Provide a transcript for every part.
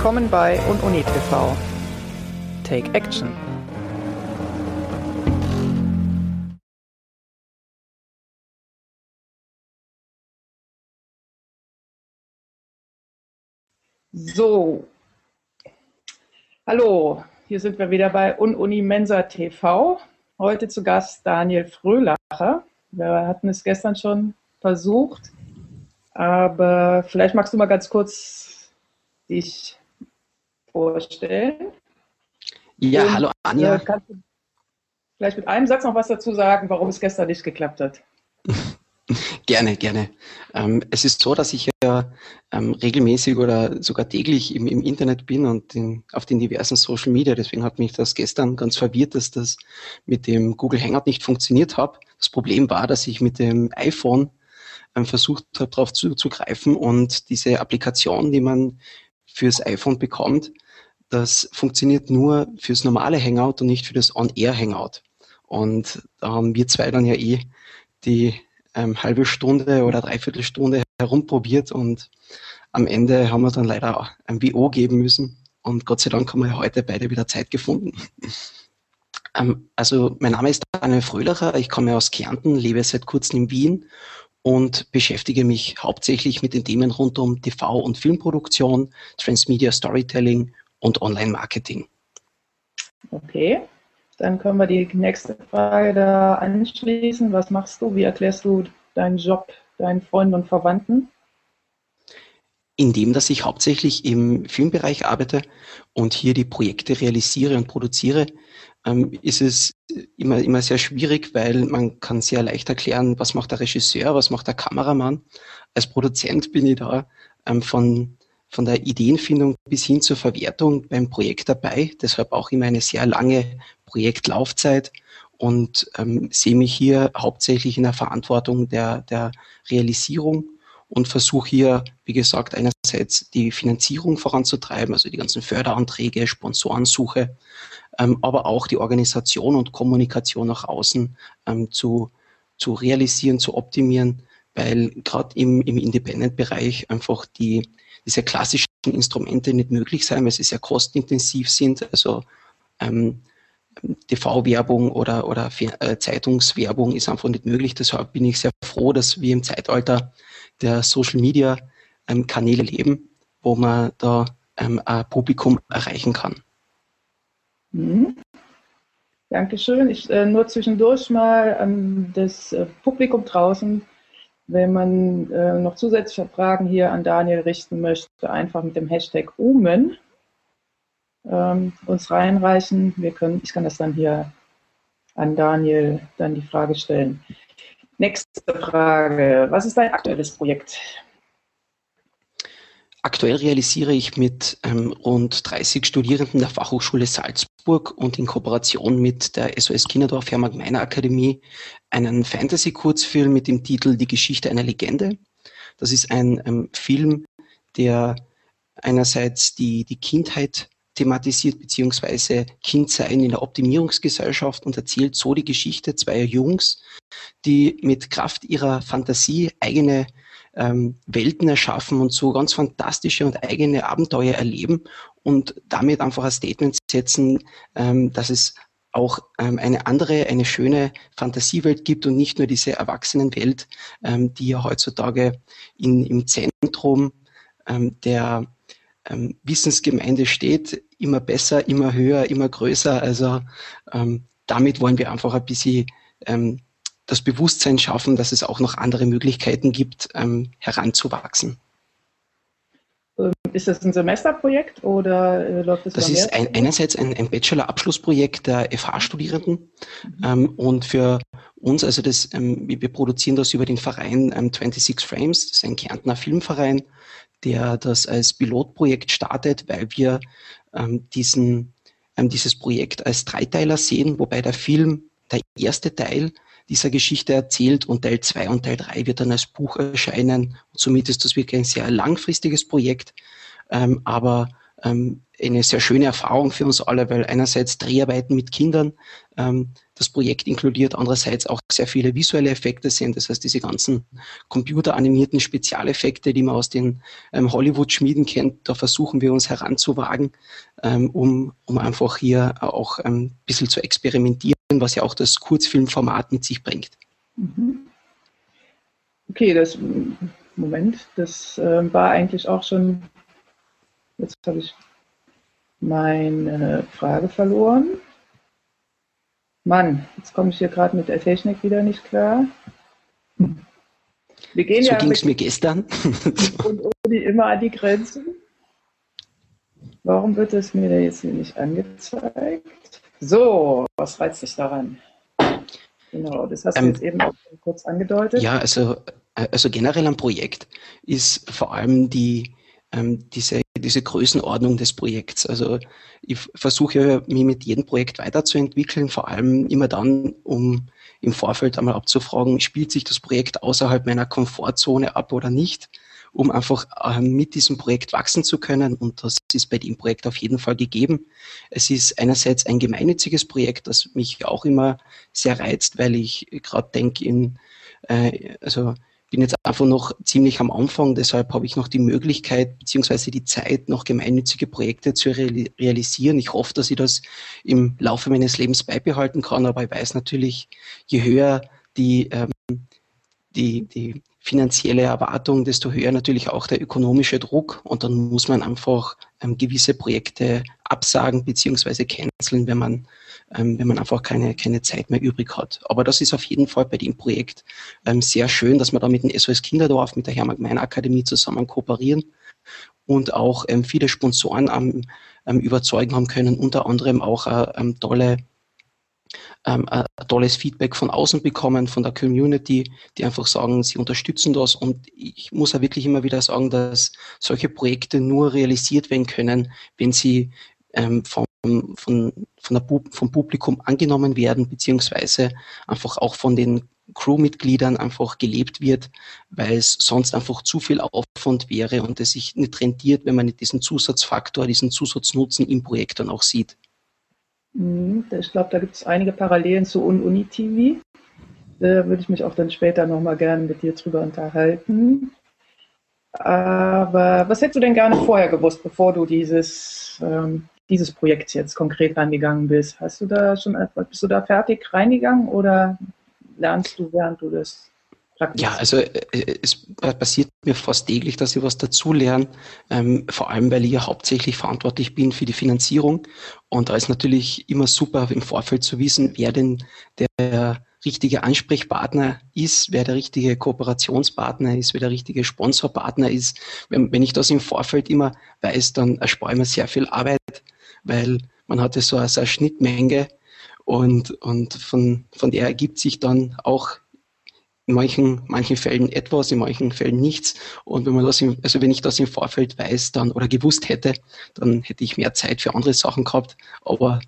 Willkommen bei UnUni TV. Take Action. So, hallo, hier sind wir wieder bei UnUni Mensa TV. Heute zu Gast Daniel Fröhlacher. Wir hatten es gestern schon versucht, aber vielleicht magst du mal ganz kurz dich vorstellen. Ja, Und, hallo Anja. Äh, kannst du vielleicht mit einem Satz noch was dazu sagen, warum es gestern nicht geklappt hat? Gerne, gerne. Ähm, es ist so, dass ich ja ähm, regelmäßig oder sogar täglich im, im Internet bin und in, auf den diversen Social Media. Deswegen hat mich das gestern ganz verwirrt, dass das mit dem Google Hangout nicht funktioniert hat. Das Problem war, dass ich mit dem iPhone ähm, versucht habe, darauf zuzugreifen und diese Applikation, die man fürs iPhone bekommt, das funktioniert nur fürs normale Hangout und nicht für das On-Air Hangout. Und da haben wir zwei dann ja eh die ähm, halbe Stunde oder dreiviertel Stunde herumprobiert und am Ende haben wir dann leider ein WO geben müssen und Gott sei Dank haben wir heute beide wieder Zeit gefunden. ähm, also mein Name ist Daniel Fröhlerer, ich komme aus Kärnten, lebe seit kurzem in Wien und beschäftige mich hauptsächlich mit den Themen rund um TV- und Filmproduktion, Transmedia Storytelling und Online-Marketing. Okay, dann können wir die nächste Frage da anschließen. Was machst du? Wie erklärst du deinen Job deinen Freunden und Verwandten? Indem, dass ich hauptsächlich im Filmbereich arbeite und hier die Projekte realisiere und produziere, ähm, ist es immer, immer sehr schwierig, weil man kann sehr leicht erklären, was macht der Regisseur, was macht der Kameramann. Als Produzent bin ich da ähm, von von der Ideenfindung bis hin zur Verwertung beim Projekt dabei. Deshalb auch immer eine sehr lange Projektlaufzeit und ähm, sehe mich hier hauptsächlich in der Verantwortung der, der Realisierung und versuche hier, wie gesagt, einerseits die Finanzierung voranzutreiben, also die ganzen Förderanträge, Sponsorensuche, ähm, aber auch die Organisation und Kommunikation nach außen ähm, zu, zu realisieren, zu optimieren, weil gerade im, im Independent-Bereich einfach die, diese klassischen Instrumente nicht möglich sein, weil sie sehr kostenintensiv sind. Also ähm, TV-Werbung oder, oder äh, Zeitungswerbung ist einfach nicht möglich. Deshalb bin ich sehr froh, dass wir im Zeitalter der Social-Media-Kanäle ähm, leben, wo man da ähm, ein Publikum erreichen kann. Mhm. Dankeschön. Ich äh, nur zwischendurch mal ähm, das äh, Publikum draußen wenn man äh, noch zusätzliche Fragen hier an Daniel richten möchte, einfach mit dem Hashtag UMEN ähm, uns reinreichen. Wir können, ich kann das dann hier an Daniel dann die Frage stellen. Nächste Frage. Was ist dein aktuelles Projekt? Aktuell realisiere ich mit ähm, rund 30 Studierenden der Fachhochschule Salzburg und in Kooperation mit der SOS Kinderdorf Hermann Gemeiner Akademie einen Fantasy-Kurzfilm mit dem Titel Die Geschichte einer Legende. Das ist ein ähm, Film, der einerseits die, die Kindheit thematisiert, beziehungsweise Kindsein in der Optimierungsgesellschaft und erzählt so die Geschichte zweier Jungs, die mit Kraft ihrer Fantasie eigene ähm, Welten erschaffen und so ganz fantastische und eigene Abenteuer erleben und damit einfach ein Statement setzen, ähm, dass es auch ähm, eine andere, eine schöne Fantasiewelt gibt und nicht nur diese Erwachsenenwelt, ähm, die ja heutzutage in, im Zentrum ähm, der ähm, Wissensgemeinde steht, immer besser, immer höher, immer größer. Also ähm, damit wollen wir einfach ein bisschen ähm, das Bewusstsein schaffen, dass es auch noch andere Möglichkeiten gibt, ähm, heranzuwachsen. Ähm, ist das ein Semesterprojekt oder äh, läuft das? Das ist ein, einerseits ein, ein Bachelor-Abschlussprojekt der FH-Studierenden mhm. ähm, und für uns, also das, wir produzieren das über den Verein ähm, 26 Frames, das ist ein Kärntner Filmverein, der das als Pilotprojekt startet, weil wir ähm, diesen, ähm, dieses Projekt als Dreiteiler sehen, wobei der Film, der erste Teil, dieser Geschichte erzählt und Teil 2 und Teil 3 wird dann als Buch erscheinen. Und somit ist das wirklich ein sehr langfristiges Projekt, ähm, aber ähm, eine sehr schöne Erfahrung für uns alle, weil einerseits Dreharbeiten mit Kindern, ähm, das Projekt inkludiert, andererseits auch sehr viele visuelle Effekte sind. Das heißt, diese ganzen computeranimierten Spezialeffekte, die man aus den ähm, Hollywood-Schmieden kennt, da versuchen wir uns heranzuwagen, ähm, um, um einfach hier auch ein bisschen zu experimentieren, was ja auch das Kurzfilmformat mit sich bringt. Mhm. Okay, das Moment, das äh, war eigentlich auch schon, jetzt habe ich meine Frage verloren. Mann, jetzt komme ich hier gerade mit der Technik wieder nicht klar. Wir gehen so ja ging es mir gestern. und Uni immer an die Grenzen. Warum wird es mir jetzt hier nicht angezeigt? So, was reizt dich daran? Genau, das hast du ähm, jetzt eben auch kurz angedeutet. Ja, also, äh, also generell am Projekt ist vor allem die, ähm, diese, diese Größenordnung des Projekts. Also ich versuche mich mit jedem Projekt weiterzuentwickeln, vor allem immer dann, um im Vorfeld einmal abzufragen, spielt sich das Projekt außerhalb meiner Komfortzone ab oder nicht, um einfach äh, mit diesem Projekt wachsen zu können. Und das ist bei dem Projekt auf jeden Fall gegeben. Es ist einerseits ein gemeinnütziges Projekt, das mich auch immer sehr reizt, weil ich gerade denke in, äh, also bin jetzt einfach noch ziemlich am Anfang, deshalb habe ich noch die Möglichkeit beziehungsweise die Zeit, noch gemeinnützige Projekte zu realisieren. Ich hoffe, dass ich das im Laufe meines Lebens beibehalten kann, aber ich weiß natürlich, je höher die, ähm, die, die finanzielle Erwartung, desto höher natürlich auch der ökonomische Druck und dann muss man einfach ähm, gewisse Projekte absagen beziehungsweise canceln, wenn man ähm, wenn man einfach keine, keine Zeit mehr übrig hat. Aber das ist auf jeden Fall bei dem Projekt ähm, sehr schön, dass wir da mit dem SOS Kinderdorf, mit der Hermann-Gemein-Akademie zusammen kooperieren und auch ähm, viele Sponsoren am ähm, überzeugen haben können, unter anderem auch äh, ähm, tolle ähm, ein tolles Feedback von außen bekommen, von der Community, die einfach sagen, sie unterstützen das. Und ich muss ja wirklich immer wieder sagen, dass solche Projekte nur realisiert werden können, wenn sie ähm, vom, von, von der, vom Publikum angenommen werden, beziehungsweise einfach auch von den Crewmitgliedern einfach gelebt wird, weil es sonst einfach zu viel Aufwand wäre und es sich nicht rentiert, wenn man nicht diesen Zusatzfaktor, diesen Zusatznutzen im Projekt dann auch sieht. Mhm, ich glaube, da gibt es einige Parallelen zu Uni-TV. Da würde ich mich auch dann später nochmal gerne mit dir drüber unterhalten. Aber was hättest du denn gerne vorher gewusst, bevor du dieses, ähm, dieses Projekt jetzt konkret angegangen bist? Hast du da schon bist du da fertig reingegangen oder lernst du, während du das ja, also äh, es passiert mir fast täglich, dass ich was dazulerne, ähm, vor allem weil ich ja hauptsächlich verantwortlich bin für die Finanzierung. Und da ist natürlich immer super im Vorfeld zu wissen, wer denn der richtige Ansprechpartner ist, wer der richtige Kooperationspartner ist, wer der richtige Sponsorpartner ist. Wenn, wenn ich das im Vorfeld immer weiß, dann erspare ich mir sehr viel Arbeit, weil man hatte so eine, so eine Schnittmenge und, und von, von der ergibt sich dann auch in manchen, manchen Fällen etwas, in manchen Fällen nichts. Und wenn man das im, also wenn ich das im Vorfeld weiß dann oder gewusst hätte, dann hätte ich mehr Zeit für andere Sachen gehabt. Aber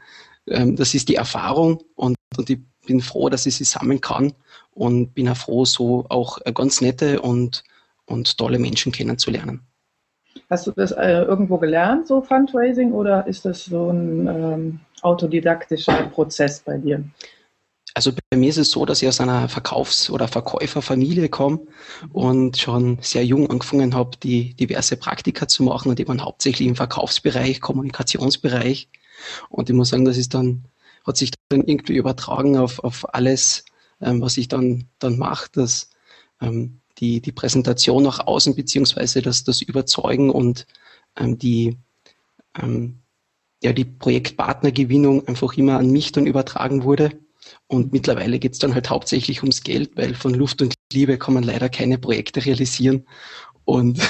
ähm, das ist die Erfahrung und, und ich bin froh, dass ich sie sammeln kann und bin auch froh, so auch ganz nette und, und tolle Menschen kennenzulernen. Hast du das äh, irgendwo gelernt, so Fundraising, oder ist das so ein ähm, autodidaktischer Prozess bei dir? Also bei mir ist es so, dass ich aus einer Verkaufs- oder Verkäuferfamilie komme und schon sehr jung angefangen habe, die diverse Praktika zu machen und waren hauptsächlich im Verkaufsbereich, Kommunikationsbereich. Und ich muss sagen, das ist dann, hat sich dann irgendwie übertragen auf, auf alles, ähm, was ich dann, dann mache, dass ähm, die, die Präsentation nach außen beziehungsweise das, das Überzeugen und ähm, die, ähm, ja, die Projektpartnergewinnung einfach immer an mich dann übertragen wurde. Und mittlerweile geht es dann halt hauptsächlich ums Geld, weil von Luft und Liebe kann man leider keine Projekte realisieren. Und,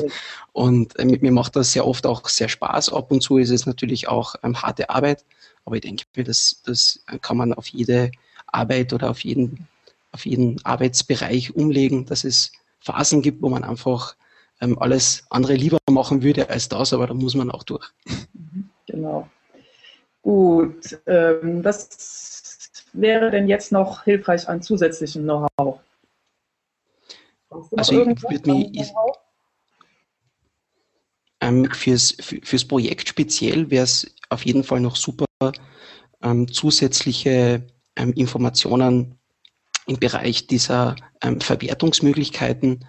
und äh, mir macht das sehr oft auch sehr Spaß. Ab und zu ist es natürlich auch ähm, harte Arbeit, aber ich denke mir, das, das kann man auf jede Arbeit oder auf jeden, auf jeden Arbeitsbereich umlegen, dass es Phasen gibt, wo man einfach ähm, alles andere lieber machen würde als das, aber da muss man auch durch. Genau. Gut, ähm, was wäre denn jetzt noch hilfreich an zusätzlichem Know-how? Also ich würde mich ähm, fürs, fürs Projekt speziell wäre es auf jeden Fall noch super, ähm, zusätzliche ähm, Informationen im Bereich dieser ähm, Verwertungsmöglichkeiten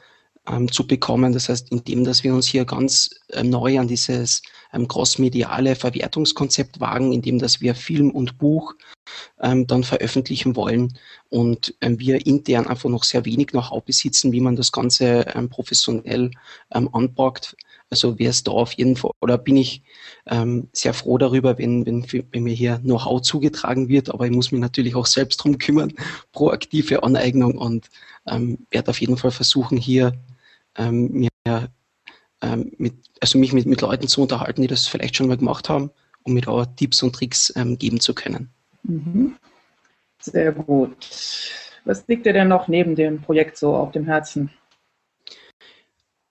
ähm, zu bekommen. Das heißt, indem dass wir uns hier ganz äh, neu an dieses ähm, crossmediale Verwertungskonzept wagen, indem dass wir Film und Buch ähm, dann veröffentlichen wollen und ähm, wir intern einfach noch sehr wenig Know-how besitzen, wie man das Ganze ähm, professionell ähm, anpackt. Also wäre es da auf jeden Fall, oder bin ich ähm, sehr froh darüber, wenn, wenn, wenn mir hier Know-how zugetragen wird, aber ich muss mich natürlich auch selbst drum kümmern, proaktive Aneignung und ähm, werde auf jeden Fall versuchen, hier mir mit, also mich mit, mit Leuten zu unterhalten, die das vielleicht schon mal gemacht haben, um mir da Tipps und Tricks ähm, geben zu können. Mhm. Sehr gut. Was liegt dir denn noch neben dem Projekt so auf dem Herzen?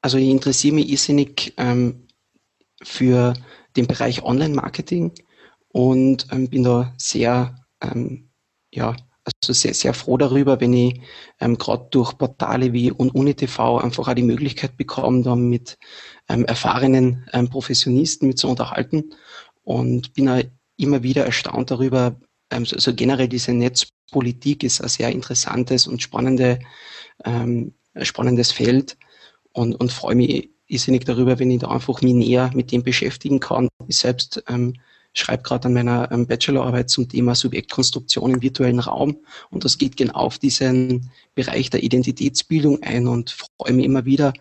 Also ich interessiere mich irrsinnig ähm, für den Bereich Online-Marketing und ähm, bin da sehr ähm, ja, also sehr, sehr froh darüber, wenn ich ähm, gerade durch Portale wie UniTV einfach auch die Möglichkeit bekomme, da mit ähm, erfahrenen ähm, Professionisten mit zu unterhalten und bin auch immer wieder erstaunt darüber, so, also generell diese Netzpolitik ist ein sehr interessantes und spannende, ähm, spannendes Feld und, und freue mich irrsinnig darüber, wenn ich da einfach mich näher mit dem beschäftigen kann. Ich selbst ähm, schreibe gerade an meiner ähm, Bachelorarbeit zum Thema Subjektkonstruktion im virtuellen Raum und das geht genau auf diesen Bereich der Identitätsbildung ein und freue mich immer wieder,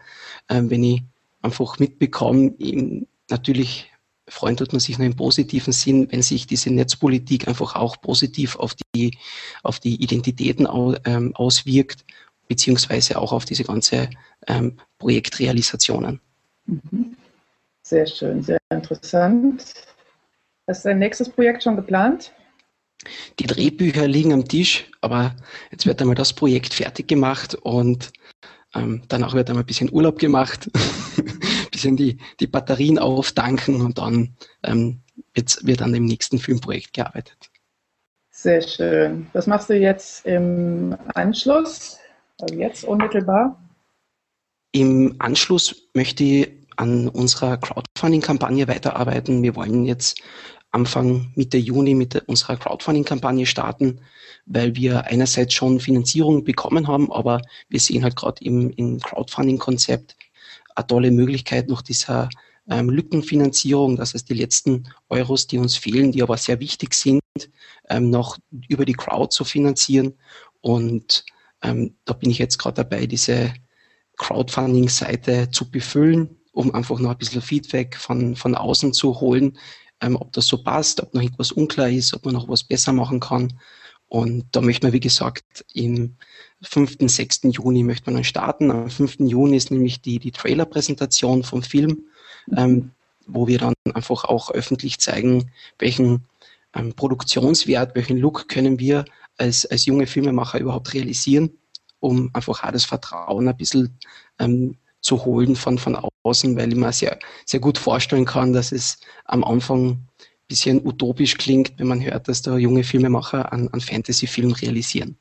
ähm, wenn ich einfach mitbekomme, natürlich freuen tut man sich nur im positiven Sinn, wenn sich diese Netzpolitik einfach auch positiv auf die, auf die Identitäten ähm, auswirkt, beziehungsweise auch auf diese ganze ähm, Projektrealisationen. Mhm. Sehr schön, sehr interessant. Ist dein nächstes Projekt schon geplant? Die Drehbücher liegen am Tisch, aber jetzt wird einmal das Projekt fertig gemacht und ähm, danach wird einmal ein bisschen Urlaub gemacht, bisschen die, die Batterien auftanken und dann ähm, wird, wird an dem nächsten Filmprojekt gearbeitet. Sehr schön. Was machst du jetzt im Anschluss? Also jetzt unmittelbar? Im Anschluss möchte ich an unserer Crowdfunding-Kampagne weiterarbeiten. Wir wollen jetzt Anfang Mitte Juni mit unserer Crowdfunding-Kampagne starten, weil wir einerseits schon Finanzierung bekommen haben, aber wir sehen halt gerade im, im Crowdfunding-Konzept eine tolle Möglichkeit noch dieser ähm, Lückenfinanzierung, das heißt die letzten Euros, die uns fehlen, die aber sehr wichtig sind, ähm, noch über die Crowd zu finanzieren. Und ähm, da bin ich jetzt gerade dabei, diese Crowdfunding-Seite zu befüllen, um einfach noch ein bisschen Feedback von, von außen zu holen, ähm, ob das so passt, ob noch irgendwas unklar ist, ob man noch was besser machen kann. Und da möchte man, wie gesagt, im 5., 6. Juni möchte man dann starten. Am 5. Juni ist nämlich die, die Trailer-Präsentation vom Film, ähm, wo wir dann einfach auch öffentlich zeigen, welchen ähm, Produktionswert, welchen Look können wir als, als junge Filmemacher überhaupt realisieren, um einfach auch das Vertrauen ein bisschen ähm, zu holen von, von außen, weil ich mir sehr, sehr gut vorstellen kann, dass es am Anfang bisschen utopisch klingt, wenn man hört, dass da junge Filmemacher einen, einen Fantasy-Film realisieren.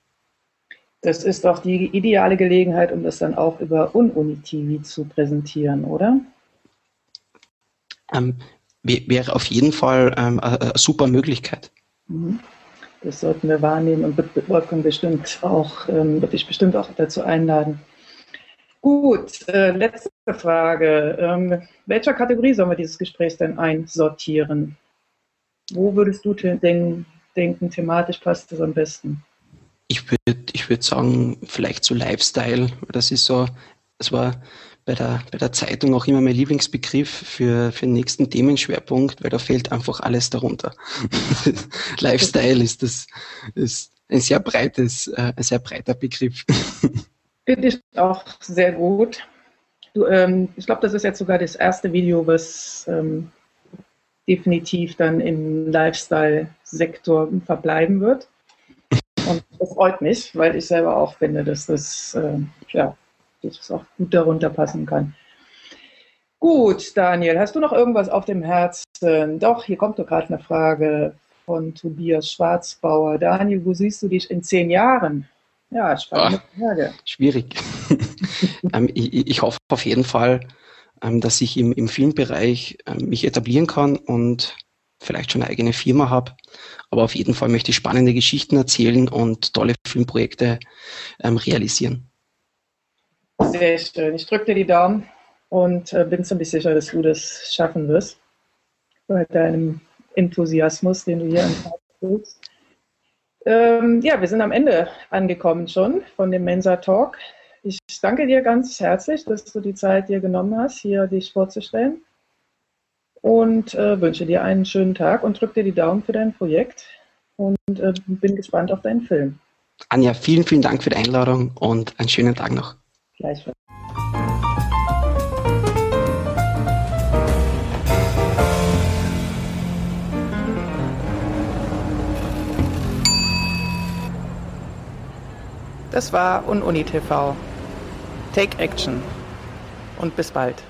Das ist doch die ideale Gelegenheit, um das dann auch über Ununi-TV zu präsentieren, oder? Ähm, wäre auf jeden Fall ähm, eine, super Möglichkeit. Mhm. Das sollten wir wahrnehmen und Wolfgang bestimmt auch, ähm, würde ich bestimmt auch dazu einladen. Gut, äh, letzte Frage. Ähm, welcher Kategorie sollen wir dieses Gespräch denn einsortieren? Wo würdest du den, denken, thematisch passt das am besten? Ich würde ich würd sagen, vielleicht so Lifestyle. Das ist so, das war bei der, bei der Zeitung auch immer mein Lieblingsbegriff für, für den nächsten Themenschwerpunkt, weil da fällt einfach alles darunter. Lifestyle ist das, ist ein sehr breites, äh, ein sehr breiter Begriff. Finde ich auch sehr gut. Du, ähm, ich glaube, das ist jetzt sogar das erste Video, was ähm, definitiv dann im Lifestyle-Sektor verbleiben wird. Und das freut mich, weil ich selber auch finde, dass das, äh, ja, dass das auch gut darunter passen kann. Gut, Daniel, hast du noch irgendwas auf dem Herzen? Doch, hier kommt doch gerade eine Frage von Tobias Schwarzbauer. Daniel, wo siehst du dich in zehn Jahren? Ja, spannende ah, Frage. Schwierig. ähm, ich, ich, hoffe auf jeden Fall, dass ich im, im Filmbereich ähm, mich etablieren kann und vielleicht schon eine eigene Firma habe. Aber auf jeden Fall möchte ich spannende Geschichten erzählen und tolle Filmprojekte ähm, realisieren. Sehr schön. Ich drücke dir die Daumen und äh, bin ziemlich sicher, dass du das schaffen wirst. Bei deinem Enthusiasmus, den du hier an tust. Ähm, ja, wir sind am Ende angekommen schon von dem Mensa Talk. Ich danke dir ganz herzlich, dass du die Zeit dir genommen hast, hier dich vorzustellen. Und äh, wünsche dir einen schönen Tag und drücke dir die Daumen für dein Projekt und äh, bin gespannt auf deinen Film. Anja, vielen, vielen Dank für die Einladung und einen schönen Tag noch. Gleichfalls. Das war UnUni TV. Take Action und bis bald.